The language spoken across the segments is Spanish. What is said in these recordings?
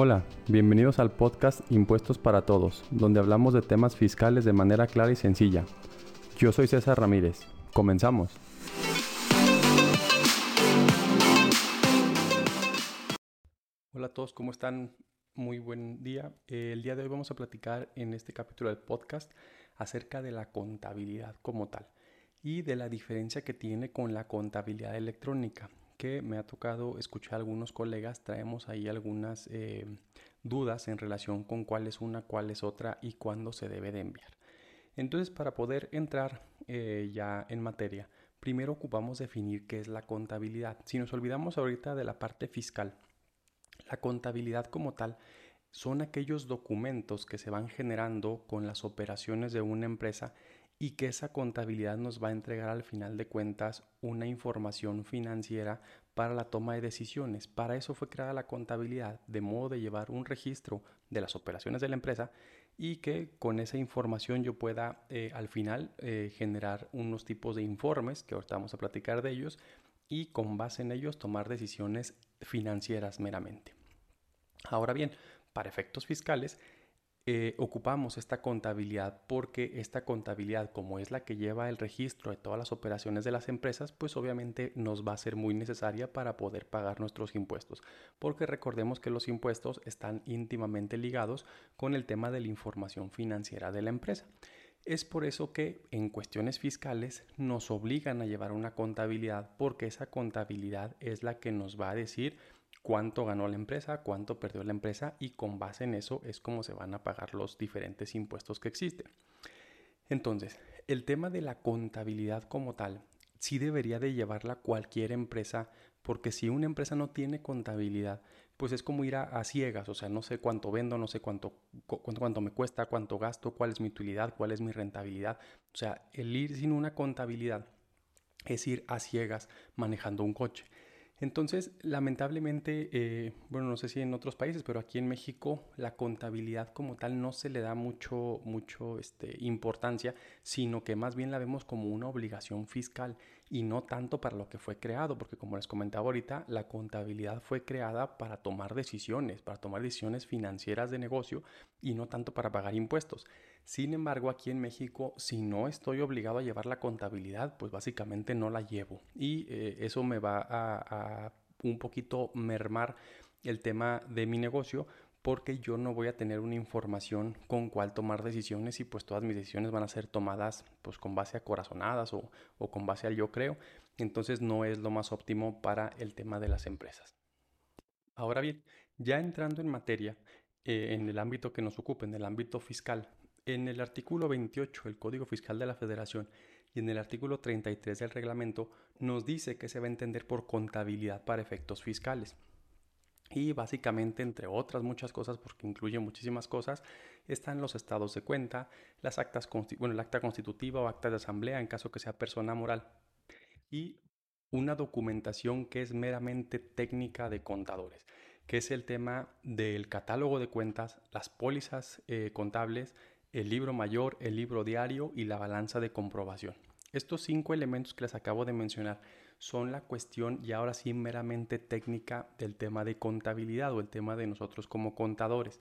Hola, bienvenidos al podcast Impuestos para Todos, donde hablamos de temas fiscales de manera clara y sencilla. Yo soy César Ramírez. Comenzamos. Hola a todos, ¿cómo están? Muy buen día. El día de hoy vamos a platicar en este capítulo del podcast acerca de la contabilidad como tal y de la diferencia que tiene con la contabilidad electrónica que me ha tocado escuchar a algunos colegas, traemos ahí algunas eh, dudas en relación con cuál es una, cuál es otra y cuándo se debe de enviar. Entonces, para poder entrar eh, ya en materia, primero ocupamos definir qué es la contabilidad. Si nos olvidamos ahorita de la parte fiscal, la contabilidad como tal son aquellos documentos que se van generando con las operaciones de una empresa y que esa contabilidad nos va a entregar al final de cuentas una información financiera para la toma de decisiones. Para eso fue creada la contabilidad, de modo de llevar un registro de las operaciones de la empresa y que con esa información yo pueda eh, al final eh, generar unos tipos de informes, que ahorita vamos a platicar de ellos, y con base en ellos tomar decisiones financieras meramente. Ahora bien, para efectos fiscales, eh, ocupamos esta contabilidad porque esta contabilidad, como es la que lleva el registro de todas las operaciones de las empresas, pues obviamente nos va a ser muy necesaria para poder pagar nuestros impuestos. Porque recordemos que los impuestos están íntimamente ligados con el tema de la información financiera de la empresa. Es por eso que en cuestiones fiscales nos obligan a llevar una contabilidad porque esa contabilidad es la que nos va a decir cuánto ganó la empresa, cuánto perdió la empresa y con base en eso es como se van a pagar los diferentes impuestos que existen. Entonces, el tema de la contabilidad como tal sí debería de llevarla cualquier empresa porque si una empresa no tiene contabilidad, pues es como ir a, ciegas, o sea, no sé cuánto vendo, no sé cuánto, cuánto, cuánto me cuesta, cuánto gasto, cuál es mi utilidad, cuál es mi rentabilidad. O sea, el ir sin una contabilidad es ir a ciegas manejando un coche. Entonces, lamentablemente, eh, bueno, no sé si en otros países, pero aquí en México la contabilidad como tal no se le da mucho, mucho este, importancia, sino que más bien la vemos como una obligación fiscal y no tanto para lo que fue creado, porque como les comentaba ahorita, la contabilidad fue creada para tomar decisiones, para tomar decisiones financieras de negocio y no tanto para pagar impuestos. Sin embargo, aquí en México, si no estoy obligado a llevar la contabilidad, pues básicamente no la llevo. Y eh, eso me va a, un poquito mermar el tema de mi negocio porque yo no voy a tener una información con cuál tomar decisiones y pues todas mis decisiones van a ser tomadas pues con base a corazonadas o, o con base al yo creo. Entonces no es lo más óptimo para el tema de las empresas. Ahora bien, ya entrando en materia, eh, en el ámbito que nos ocupa, en el ámbito fiscal, en el artículo 28 del Código Fiscal de la Federación y en el artículo 33 del reglamento nos dice que se va a entender por contabilidad para efectos fiscales. Y básicamente, entre otras muchas cosas, porque incluye muchísimas cosas, están los estados de cuenta, las actas, bueno, el acta constitutiva o acta de asamblea en caso que sea persona moral, y una documentación que es meramente técnica de contadores, que es el tema del catálogo de cuentas, las pólizas eh, contables, el libro mayor, el libro diario y la balanza de comprobación. Estos cinco elementos que les acabo de mencionar son la cuestión y ahora sí meramente técnica del tema de contabilidad o el tema de nosotros como contadores.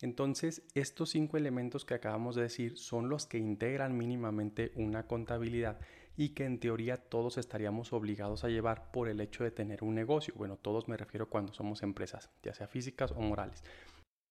Entonces, estos cinco elementos que acabamos de decir son los que integran mínimamente una contabilidad y que en teoría todos estaríamos obligados a llevar por el hecho de tener un negocio. Bueno, todos me refiero cuando somos empresas, ya sea físicas o morales.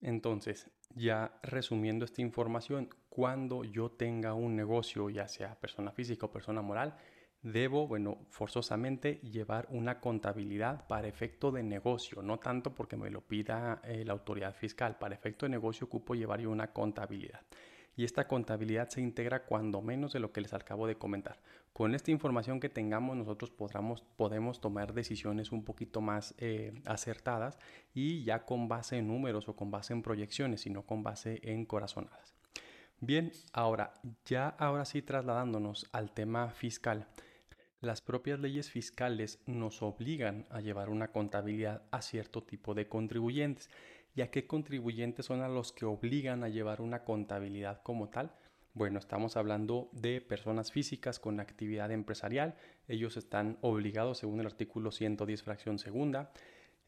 Entonces, ya resumiendo esta información, cuando yo tenga un negocio, ya sea persona física o persona moral, debo, bueno, forzosamente llevar una contabilidad para efecto de negocio, no tanto porque me lo pida eh, la autoridad fiscal, para efecto de negocio ocupo llevar yo una contabilidad y esta contabilidad se integra cuando menos de lo que les acabo de comentar. Con esta información que tengamos nosotros podemos tomar decisiones un poquito más eh, acertadas y ya con base en números o con base en proyecciones, sino con base en corazonadas. Bien, ahora ya ahora sí trasladándonos al tema fiscal. Las propias leyes fiscales nos obligan a llevar una contabilidad a cierto tipo de contribuyentes ¿Y a qué contribuyentes son a los que obligan a llevar una contabilidad como tal? Bueno, estamos hablando de personas físicas con actividad empresarial. Ellos están obligados según el artículo 110 fracción segunda.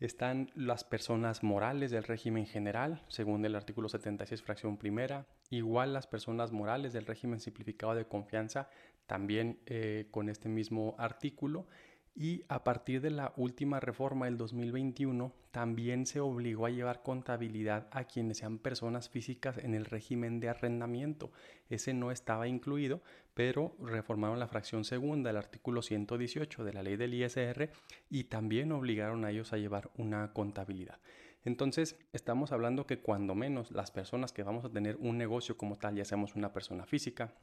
Están las personas morales del régimen general, según el artículo 76, fracción primera. Igual las personas morales del régimen simplificado de confianza, también eh, con este mismo artículo. Y a partir de la última reforma del 2021, también se obligó a llevar contabilidad a quienes sean personas físicas en el régimen de arrendamiento. Ese no estaba incluido, pero reformaron la fracción segunda del artículo 118 de la ley del ISR y también obligaron a ellos a llevar una contabilidad. Entonces, estamos hablando que cuando menos las personas que vamos a tener un negocio como tal, ya seamos una persona física,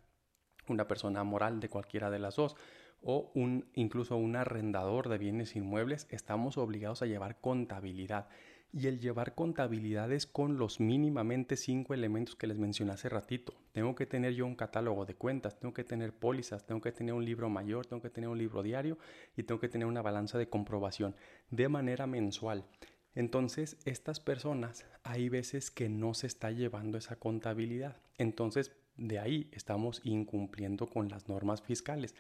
una persona moral de cualquiera de las dos, o un, incluso un arrendador de bienes inmuebles, estamos obligados a llevar contabilidad. Y el llevar contabilidad es con los mínimamente cinco elementos que les mencioné hace ratito. Tengo que tener yo un catálogo de cuentas, tengo que tener pólizas, tengo que tener un libro mayor, tengo que tener un libro diario y tengo que tener una balanza de comprobación de manera mensual. Entonces, estas personas, hay veces que no se está llevando esa contabilidad. Entonces, de ahí estamos incumpliendo con las normas fiscales.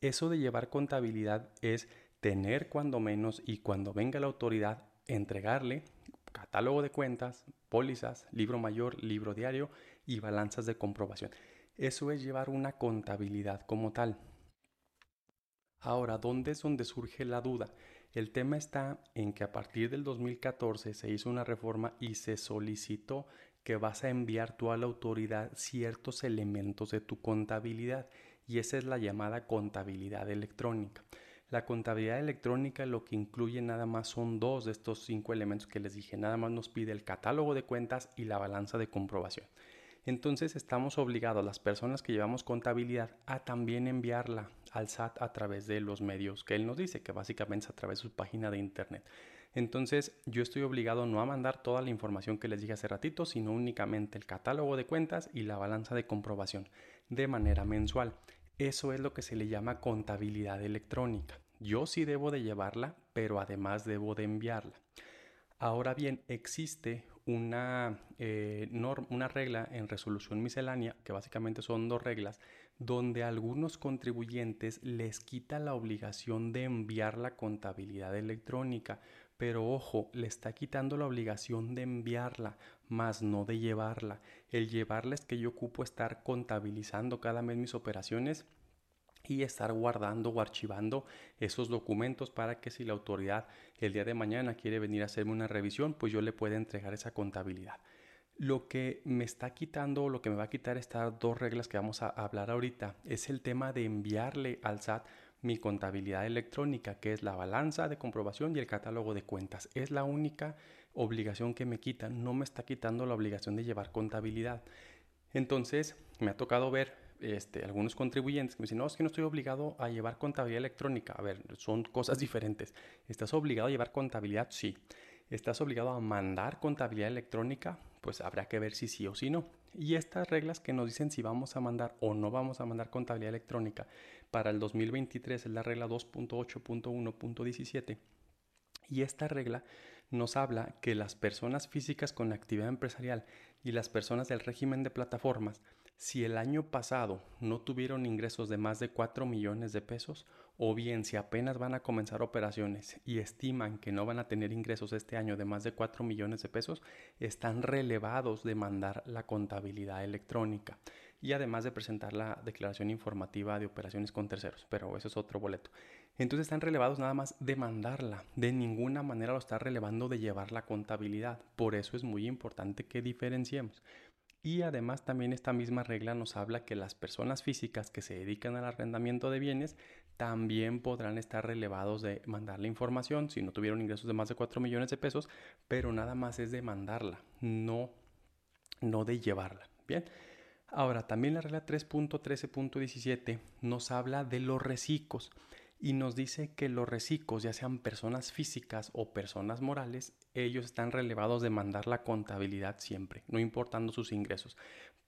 Eso de llevar contabilidad es tener cuando menos y cuando venga la autoridad entregarle catálogo de cuentas, pólizas, libro mayor, libro diario y balanzas de comprobación. Eso es llevar una contabilidad como tal. Ahora, ¿dónde es donde surge la duda? El tema está en que a partir del 2014 se hizo una reforma y se solicitó que vas a enviar tú a la autoridad ciertos elementos de tu contabilidad y esa es la llamada contabilidad electrónica. La contabilidad electrónica lo que incluye nada más son dos de estos cinco elementos que les dije. Nada más nos pide el catálogo de cuentas y la balanza de comprobación. Entonces estamos obligados las personas que llevamos contabilidad a también enviarla al SAT a través de los medios que él nos dice, que básicamente es a través de su página de internet. Entonces yo estoy obligado no a mandar toda la información que les dije hace ratito, sino únicamente el catálogo de cuentas y la balanza de comprobación de manera mensual. Eso es lo que se le llama contabilidad electrónica. Yo sí debo de llevarla, pero además debo de enviarla. Ahora bien, existe una, eh, una regla en resolución miscelánea, que básicamente son dos reglas, donde a algunos contribuyentes les quita la obligación de enviar la contabilidad electrónica, pero ojo, le está quitando la obligación de enviarla, más no de llevarla. El llevarla es que yo ocupo estar contabilizando cada mes mis operaciones y estar guardando o archivando esos documentos para que si la autoridad el día de mañana quiere venir a hacerme una revisión, pues yo le pueda entregar esa contabilidad. Lo que me está quitando lo que me va a quitar estas dos reglas que vamos a hablar ahorita es el tema de enviarle al SAT mi contabilidad electrónica, que es la balanza de comprobación y el catálogo de cuentas. Es la única obligación que me quita, no me está quitando la obligación de llevar contabilidad. Entonces, me ha tocado ver este, algunos contribuyentes que me dicen, no, es que no estoy obligado a llevar contabilidad electrónica. A ver, son cosas diferentes. ¿Estás obligado a llevar contabilidad? Sí. ¿Estás obligado a mandar contabilidad electrónica? Pues habrá que ver si sí o si no. Y estas reglas que nos dicen si vamos a mandar o no vamos a mandar contabilidad electrónica para el 2023 es la regla 2.8.1.17. Y esta regla nos habla que las personas físicas con actividad empresarial y las personas del régimen de plataformas, si el año pasado no tuvieron ingresos de más de 4 millones de pesos, o bien si apenas van a comenzar operaciones y estiman que no van a tener ingresos este año de más de 4 millones de pesos, están relevados de mandar la contabilidad electrónica y además de presentar la declaración informativa de operaciones con terceros, pero eso es otro boleto. Entonces están relevados nada más de mandarla, de ninguna manera lo está relevando de llevar la contabilidad. Por eso es muy importante que diferenciemos. Y además también esta misma regla nos habla que las personas físicas que se dedican al arrendamiento de bienes también podrán estar relevados de mandar la información si no tuvieron ingresos de más de 4 millones de pesos, pero nada más es de mandarla, no, no de llevarla. Bien. Ahora, también la regla 3.13.17 nos habla de los reciclos y nos dice que los reciclos, ya sean personas físicas o personas morales, ellos están relevados de mandar la contabilidad siempre, no importando sus ingresos.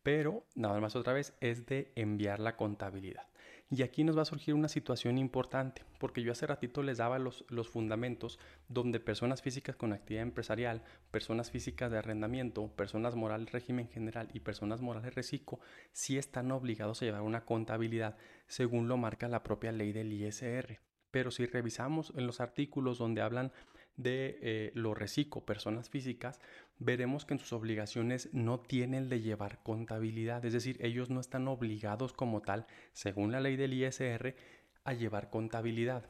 Pero, nada más otra vez, es de enviar la contabilidad. Y aquí nos va a surgir una situación importante, porque yo hace ratito les daba los, los fundamentos donde personas físicas con actividad empresarial, personas físicas de arrendamiento, personas morales régimen general y personas morales reciclo, sí están obligados a llevar una contabilidad según lo marca la propia ley del ISR. Pero si revisamos en los artículos donde hablan de eh, lo reciclo, personas físicas, veremos que en sus obligaciones no tienen de llevar contabilidad, es decir, ellos no están obligados como tal, según la ley del ISR, a llevar contabilidad.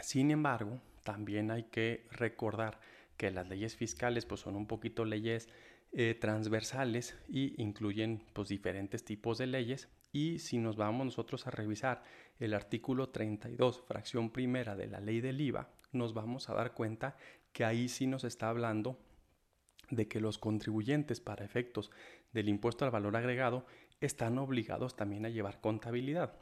Sin embargo, también hay que recordar que las leyes fiscales pues son un poquito leyes eh, transversales y incluyen pues diferentes tipos de leyes y si nos vamos nosotros a revisar el artículo 32 fracción primera de la ley del IVA nos vamos a dar cuenta que ahí sí nos está hablando de que los contribuyentes para efectos del impuesto al valor agregado están obligados también a llevar contabilidad.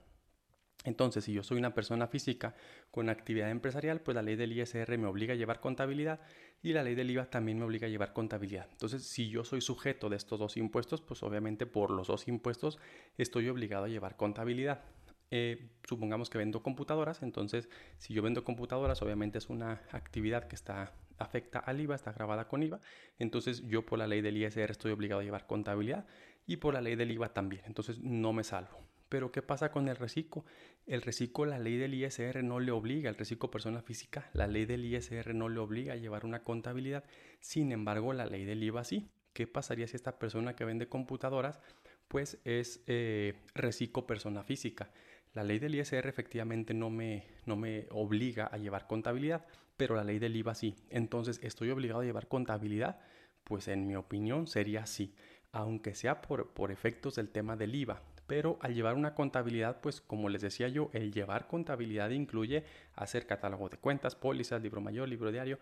Entonces, si yo soy una persona física con actividad empresarial, pues la ley del ISR me obliga a llevar contabilidad y la ley del IVA también me obliga a llevar contabilidad. Entonces, si yo soy sujeto de estos dos impuestos, pues obviamente por los dos impuestos estoy obligado a llevar contabilidad. Eh, supongamos que vendo computadoras, entonces si yo vendo computadoras, obviamente es una actividad que está afecta al IVA, está grabada con IVA, entonces yo por la ley del ISR estoy obligado a llevar contabilidad y por la ley del IVA también, entonces no me salvo. Pero ¿qué pasa con el reciclo? El reciclo, la ley del ISR no le obliga, el reciclo persona física, la ley del ISR no le obliga a llevar una contabilidad, sin embargo la ley del IVA sí. ¿Qué pasaría si esta persona que vende computadoras pues es eh, reciclo persona física? La ley del ISR efectivamente no me, no me obliga a llevar contabilidad, pero la ley del IVA sí. Entonces, ¿estoy obligado a llevar contabilidad? Pues en mi opinión sería sí, aunque sea por, por efectos del tema del IVA. Pero al llevar una contabilidad, pues como les decía yo, el llevar contabilidad incluye hacer catálogo de cuentas, pólizas, libro mayor, libro diario,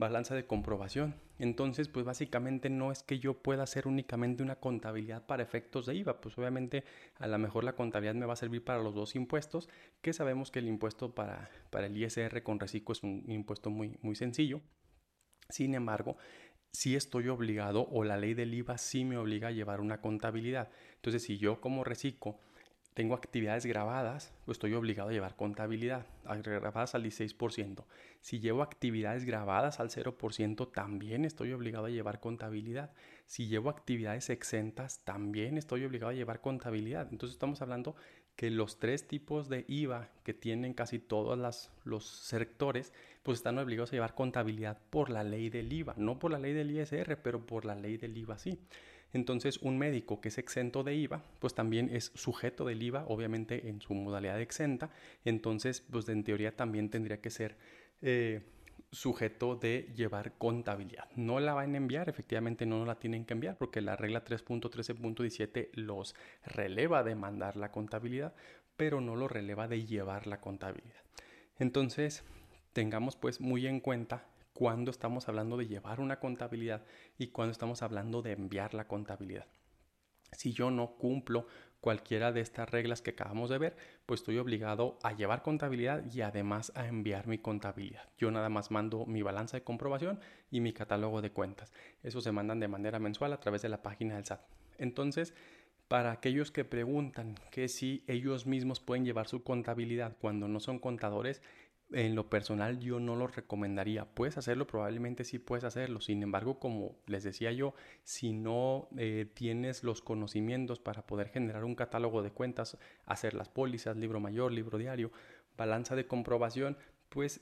balanza de comprobación. Entonces, pues básicamente no es que yo pueda hacer únicamente una contabilidad para efectos de IVA, pues obviamente a lo mejor la contabilidad me va a servir para los dos impuestos, que sabemos que el impuesto para, para el ISR con reciclo es un impuesto muy, muy sencillo. Sin embargo, si estoy obligado o la ley del IVA sí me obliga a llevar una contabilidad. Entonces, si yo como reciclo tengo actividades grabadas, pues estoy obligado a llevar contabilidad, grabadas al 16%. Si llevo actividades grabadas al 0%, también estoy obligado a llevar contabilidad. Si llevo actividades exentas, también estoy obligado a llevar contabilidad. Entonces estamos hablando que los tres tipos de IVA que tienen casi todos los sectores, pues están obligados a llevar contabilidad por la ley del IVA, no por la ley del ISR, pero por la ley del IVA sí. Entonces, un médico que es exento de IVA, pues también es sujeto del IVA, obviamente en su modalidad exenta. Entonces, pues en teoría también tendría que ser eh, sujeto de llevar contabilidad. No la van a enviar, efectivamente no la tienen que enviar porque la regla 3.13.17 los releva de mandar la contabilidad, pero no lo releva de llevar la contabilidad. Entonces, tengamos pues muy en cuenta cuando estamos hablando de llevar una contabilidad y cuando estamos hablando de enviar la contabilidad. Si yo no cumplo cualquiera de estas reglas que acabamos de ver, pues estoy obligado a llevar contabilidad y además a enviar mi contabilidad. Yo nada más mando mi balanza de comprobación y mi catálogo de cuentas. Eso se mandan de manera mensual a través de la página del SAT. Entonces, para aquellos que preguntan que si ellos mismos pueden llevar su contabilidad cuando no son contadores, en lo personal yo no lo recomendaría. Puedes hacerlo, probablemente sí puedes hacerlo. Sin embargo, como les decía yo, si no eh, tienes los conocimientos para poder generar un catálogo de cuentas, hacer las pólizas, libro mayor, libro diario, balanza de comprobación, pues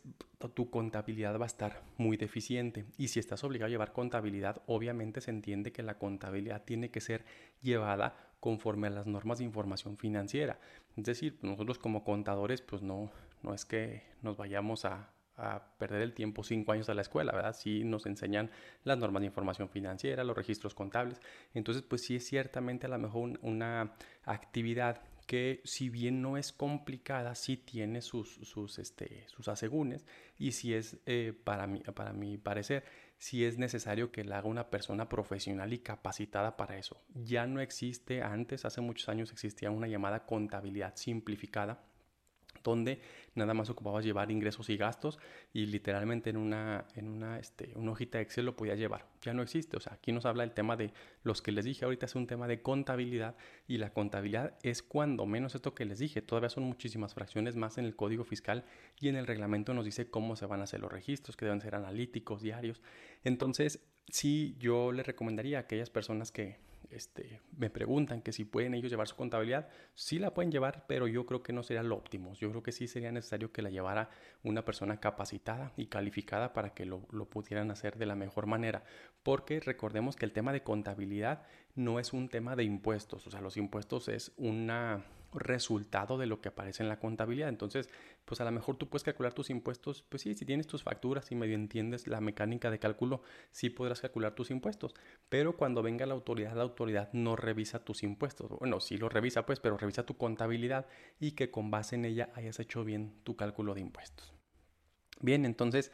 tu contabilidad va a estar muy deficiente. Y si estás obligado a llevar contabilidad, obviamente se entiende que la contabilidad tiene que ser llevada conforme a las normas de información financiera. Es decir, nosotros como contadores, pues no, no es que nos vayamos a, perder el tiempo cinco años a la escuela, ¿verdad? Sí nos enseñan las normas de información financiera, los registros contables. Entonces, pues sí es ciertamente a lo mejor una actividad que si bien no es complicada, sí tiene sus, sus, este, sus asegúnes y si es, eh, para, mí, para mi parecer, si es necesario que la haga una persona profesional y capacitada para eso. Ya no existe, antes, hace muchos años existía una llamada contabilidad simplificada donde nada más ocupabas llevar ingresos y gastos y literalmente en una, en una, este, una hojita de Excel lo podías llevar. Ya no existe, o sea, aquí nos habla el tema de los que les dije ahorita es un tema de contabilidad y la contabilidad es cuando menos esto que les dije, todavía son muchísimas fracciones más en el código fiscal y en el reglamento nos dice cómo se van a hacer los registros, que deben ser analíticos, diarios. Entonces, sí, yo les recomendaría a aquellas personas que este, me preguntan que si pueden ellos llevar su contabilidad, sí la pueden llevar, pero yo creo que no sería lo óptimo. Yo creo que sí sería necesario que la llevara una persona capacitada y calificada para que lo, lo pudieran hacer de la mejor manera. Porque recordemos que el tema de contabilidad no es un tema de impuestos, o sea, los impuestos es una resultado de lo que aparece en la contabilidad. Entonces, pues a lo mejor tú puedes calcular tus impuestos, pues sí, si tienes tus facturas y medio entiendes la mecánica de cálculo, sí podrás calcular tus impuestos. Pero cuando venga la autoridad, la autoridad no revisa tus impuestos. Bueno, sí lo revisa pues, pero revisa tu contabilidad y que con base en ella hayas hecho bien tu cálculo de impuestos. Bien, entonces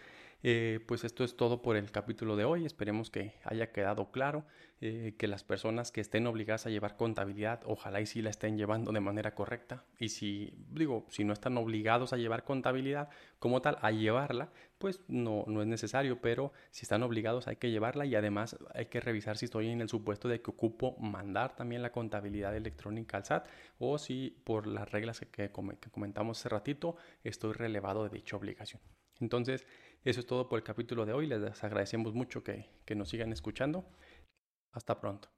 eh, pues esto es todo por el capítulo de hoy. Esperemos que haya quedado claro eh, que las personas que estén obligadas a llevar contabilidad, ojalá y sí la estén llevando de manera correcta. Y si, digo, si no están obligados a llevar contabilidad como tal, a llevarla, pues no, no es necesario, pero si están obligados hay que llevarla y además hay que revisar si estoy en el supuesto de que ocupo mandar también la contabilidad electrónica al SAT o si por las reglas que, que comentamos hace ratito estoy relevado de dicha obligación. Entonces, eso es todo por el capítulo de hoy. Les agradecemos mucho que, que nos sigan escuchando. Hasta pronto.